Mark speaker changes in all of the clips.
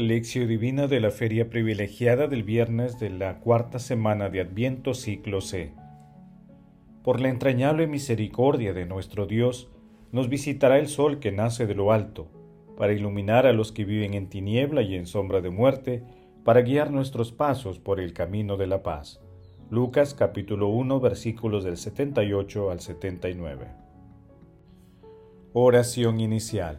Speaker 1: Lección Divina de la Feria Privilegiada del viernes de la cuarta semana de Adviento Ciclo C. Por la entrañable misericordia de nuestro Dios, nos visitará el sol que nace de lo alto, para iluminar a los que viven en tiniebla y en sombra de muerte, para guiar nuestros pasos por el camino de la paz. Lucas capítulo 1 versículos del 78 al 79. Oración inicial.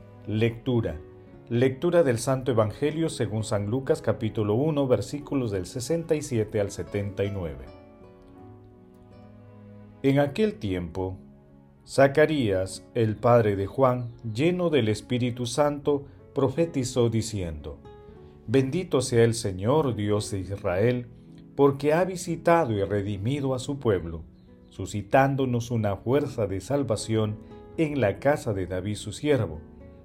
Speaker 1: Lectura. Lectura del Santo Evangelio según San Lucas capítulo 1 versículos del 67 al 79. En aquel tiempo, Zacarías, el padre de Juan, lleno del Espíritu Santo, profetizó diciendo, Bendito sea el Señor Dios de Israel, porque ha visitado y redimido a su pueblo, suscitándonos una fuerza de salvación en la casa de David su siervo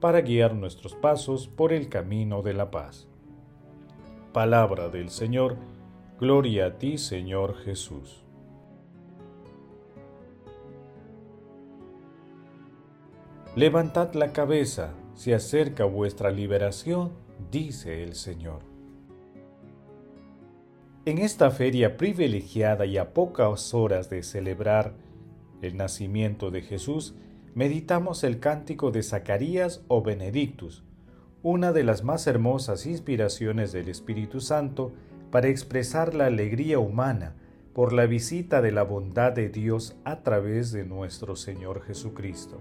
Speaker 1: para guiar nuestros pasos por el camino de la paz. Palabra del Señor, gloria a ti Señor Jesús. Levantad la cabeza, se acerca vuestra liberación, dice el Señor. En esta feria privilegiada y a pocas horas de celebrar el nacimiento de Jesús, meditamos el cántico de Zacarías o Benedictus, una de las más hermosas inspiraciones del Espíritu Santo para expresar la alegría humana por la visita de la bondad de Dios a través de nuestro Señor Jesucristo.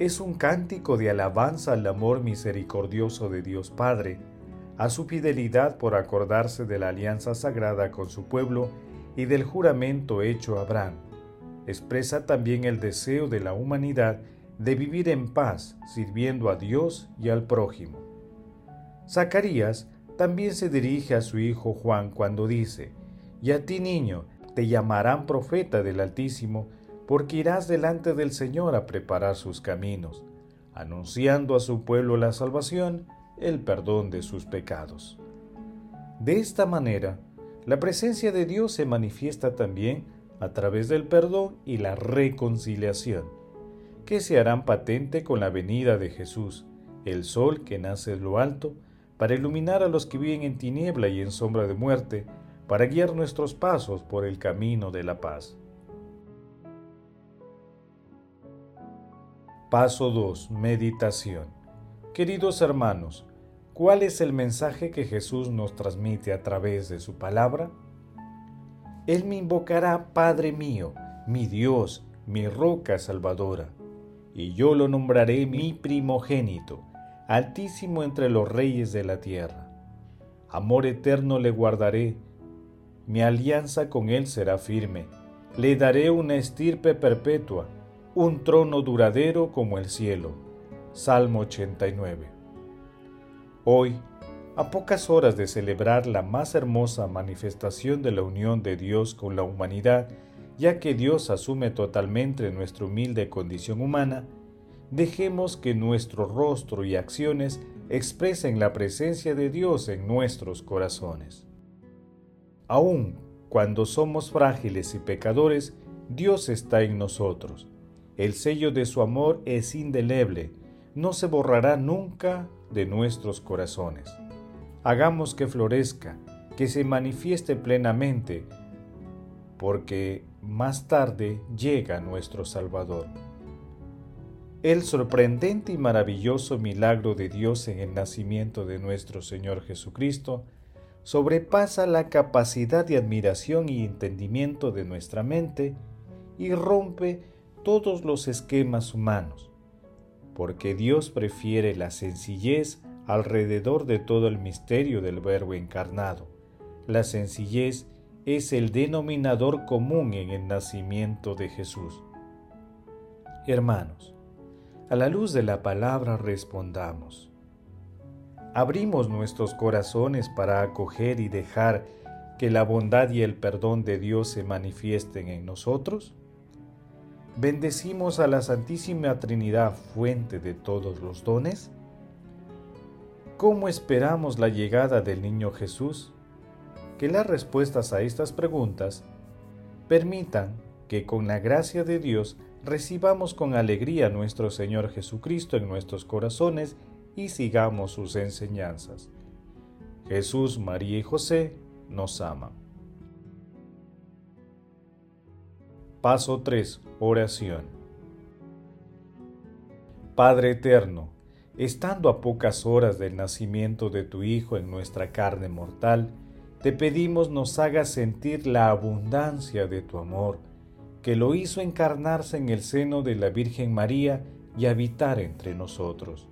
Speaker 1: Es un cántico de alabanza al amor misericordioso de Dios Padre, a su fidelidad por acordarse de la alianza sagrada con su pueblo y del juramento hecho a Abraham expresa también el deseo de la humanidad de vivir en paz, sirviendo a Dios y al prójimo. Zacarías también se dirige a su hijo Juan cuando dice, Y a ti niño, te llamarán profeta del Altísimo, porque irás delante del Señor a preparar sus caminos, anunciando a su pueblo la salvación, el perdón de sus pecados. De esta manera, la presencia de Dios se manifiesta también a través del perdón y la reconciliación, que se harán patente con la venida de Jesús, el sol que nace de lo alto, para iluminar a los que viven en tiniebla y en sombra de muerte, para guiar nuestros pasos por el camino de la paz. Paso 2. Meditación. Queridos hermanos, ¿cuál es el mensaje que Jesús nos transmite a través de su palabra? Él me invocará Padre mío, mi Dios, mi roca salvadora, y yo lo nombraré mi primogénito, altísimo entre los reyes de la tierra. Amor eterno le guardaré, mi alianza con él será firme, le daré una estirpe perpetua, un trono duradero como el cielo. Salmo 89. Hoy, a pocas horas de celebrar la más hermosa manifestación de la unión de Dios con la humanidad, ya que Dios asume totalmente nuestra humilde condición humana, dejemos que nuestro rostro y acciones expresen la presencia de Dios en nuestros corazones. Aun cuando somos frágiles y pecadores, Dios está en nosotros. El sello de su amor es indeleble, no se borrará nunca de nuestros corazones. Hagamos que florezca, que se manifieste plenamente, porque más tarde llega nuestro Salvador. El sorprendente y maravilloso milagro de Dios en el nacimiento de nuestro Señor Jesucristo sobrepasa la capacidad de admiración y entendimiento de nuestra mente y rompe todos los esquemas humanos, porque Dios prefiere la sencillez alrededor de todo el misterio del Verbo encarnado. La sencillez es el denominador común en el nacimiento de Jesús. Hermanos, a la luz de la palabra respondamos. ¿Abrimos nuestros corazones para acoger y dejar que la bondad y el perdón de Dios se manifiesten en nosotros? ¿Bendecimos a la Santísima Trinidad, fuente de todos los dones? ¿Cómo esperamos la llegada del niño Jesús? Que las respuestas a estas preguntas permitan que con la gracia de Dios recibamos con alegría a nuestro Señor Jesucristo en nuestros corazones y sigamos sus enseñanzas. Jesús, María y José nos aman. Paso 3. Oración. Padre Eterno, estando a pocas horas del nacimiento de tu Hijo en nuestra carne mortal, te pedimos nos hagas sentir la abundancia de tu amor que lo hizo encarnarse en el seno de la Virgen María y habitar entre nosotros.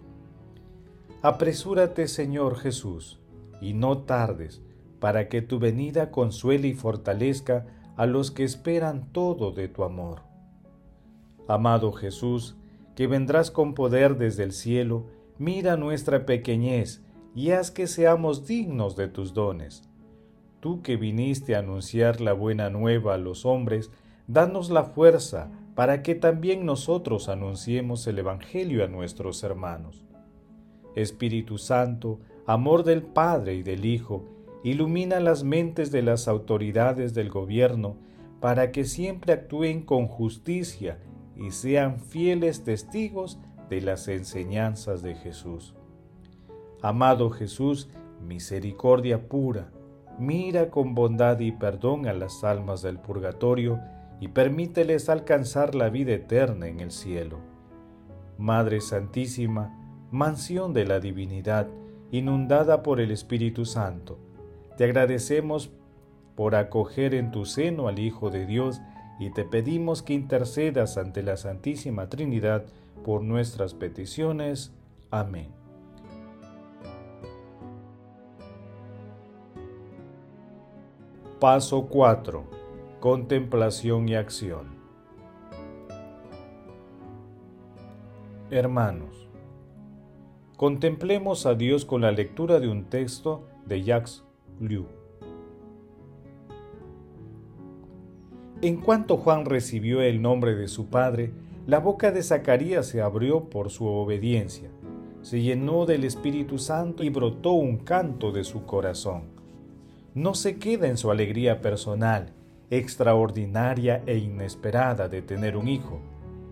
Speaker 1: Apresúrate, Señor Jesús, y no tardes, para que tu venida consuele y fortalezca a los que esperan todo de tu amor. Amado Jesús, que vendrás con poder desde el cielo, mira nuestra pequeñez y haz que seamos dignos de tus dones. Tú que viniste a anunciar la buena nueva a los hombres, danos la fuerza para que también nosotros anunciemos el Evangelio a nuestros hermanos. Espíritu Santo, amor del Padre y del Hijo, ilumina las mentes de las autoridades del gobierno para que siempre actúen con justicia y sean fieles testigos de las enseñanzas de Jesús. Amado Jesús, misericordia pura, mira con bondad y perdón a las almas del purgatorio y permíteles alcanzar la vida eterna en el cielo. Madre Santísima, mansión de la divinidad, inundada por el Espíritu Santo, te agradecemos por acoger en tu seno al Hijo de Dios y te pedimos que intercedas ante la Santísima Trinidad por nuestras peticiones. Amén. Paso 4 contemplación y acción. Hermanos, contemplemos a Dios con la lectura de un texto de Jacques Liu. En cuanto Juan recibió el nombre de su padre, la boca de Zacarías se abrió por su obediencia, se llenó del Espíritu Santo y brotó un canto de su corazón. No se queda en su alegría personal, extraordinaria e inesperada de tener un hijo,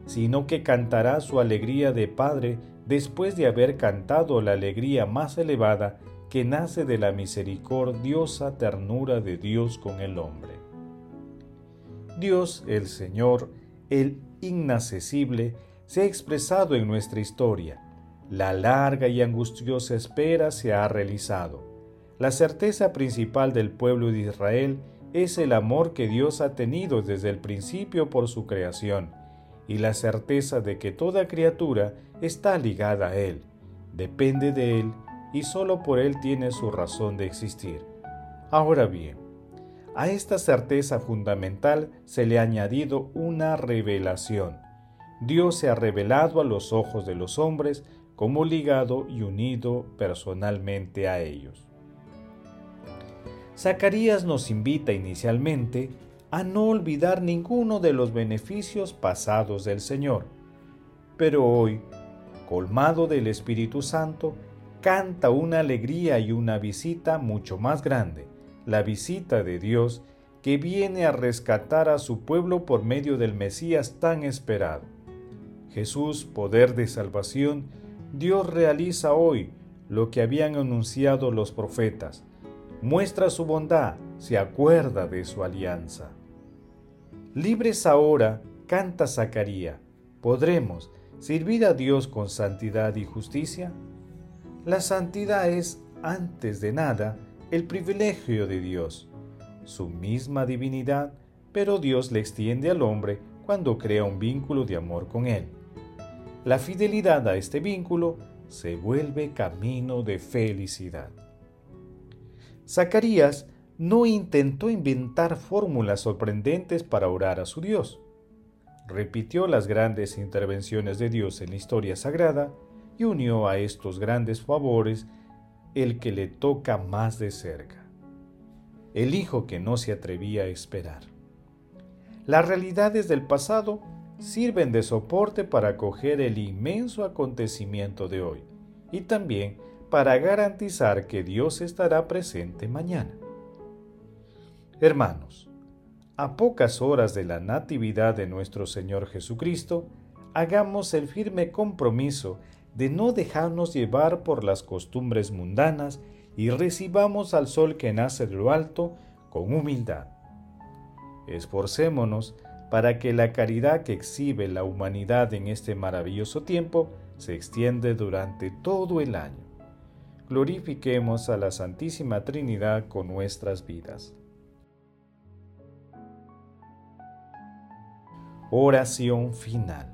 Speaker 1: sino que cantará su alegría de padre después de haber cantado la alegría más elevada que nace de la misericordiosa ternura de Dios con el hombre. Dios, el Señor, el inaccesible, se ha expresado en nuestra historia. La larga y angustiosa espera se ha realizado. La certeza principal del pueblo de Israel es el amor que Dios ha tenido desde el principio por su creación y la certeza de que toda criatura está ligada a Él, depende de Él y solo por Él tiene su razón de existir. Ahora bien, a esta certeza fundamental se le ha añadido una revelación. Dios se ha revelado a los ojos de los hombres como ligado y unido personalmente a ellos. Zacarías nos invita inicialmente a no olvidar ninguno de los beneficios pasados del Señor, pero hoy, colmado del Espíritu Santo, canta una alegría y una visita mucho más grande, la visita de Dios que viene a rescatar a su pueblo por medio del Mesías tan esperado. Jesús, poder de salvación, Dios realiza hoy lo que habían anunciado los profetas. Muestra su bondad, se acuerda de su alianza. Libres ahora, canta Zacarías, ¿podremos servir a Dios con santidad y justicia? La santidad es, antes de nada, el privilegio de Dios, su misma divinidad, pero Dios le extiende al hombre cuando crea un vínculo de amor con él. La fidelidad a este vínculo se vuelve camino de felicidad. Zacarías no intentó inventar fórmulas sorprendentes para orar a su Dios. Repitió las grandes intervenciones de Dios en la historia sagrada y unió a estos grandes favores el que le toca más de cerca, el hijo que no se atrevía a esperar. Las realidades del pasado sirven de soporte para acoger el inmenso acontecimiento de hoy y también para garantizar que Dios estará presente mañana. Hermanos, a pocas horas de la Natividad de nuestro Señor Jesucristo, hagamos el firme compromiso de no dejarnos llevar por las costumbres mundanas y recibamos al sol que nace de lo alto con humildad. Esforcémonos para que la caridad que exhibe la humanidad en este maravilloso tiempo se extiende durante todo el año. Glorifiquemos a la Santísima Trinidad con nuestras vidas. Oración final.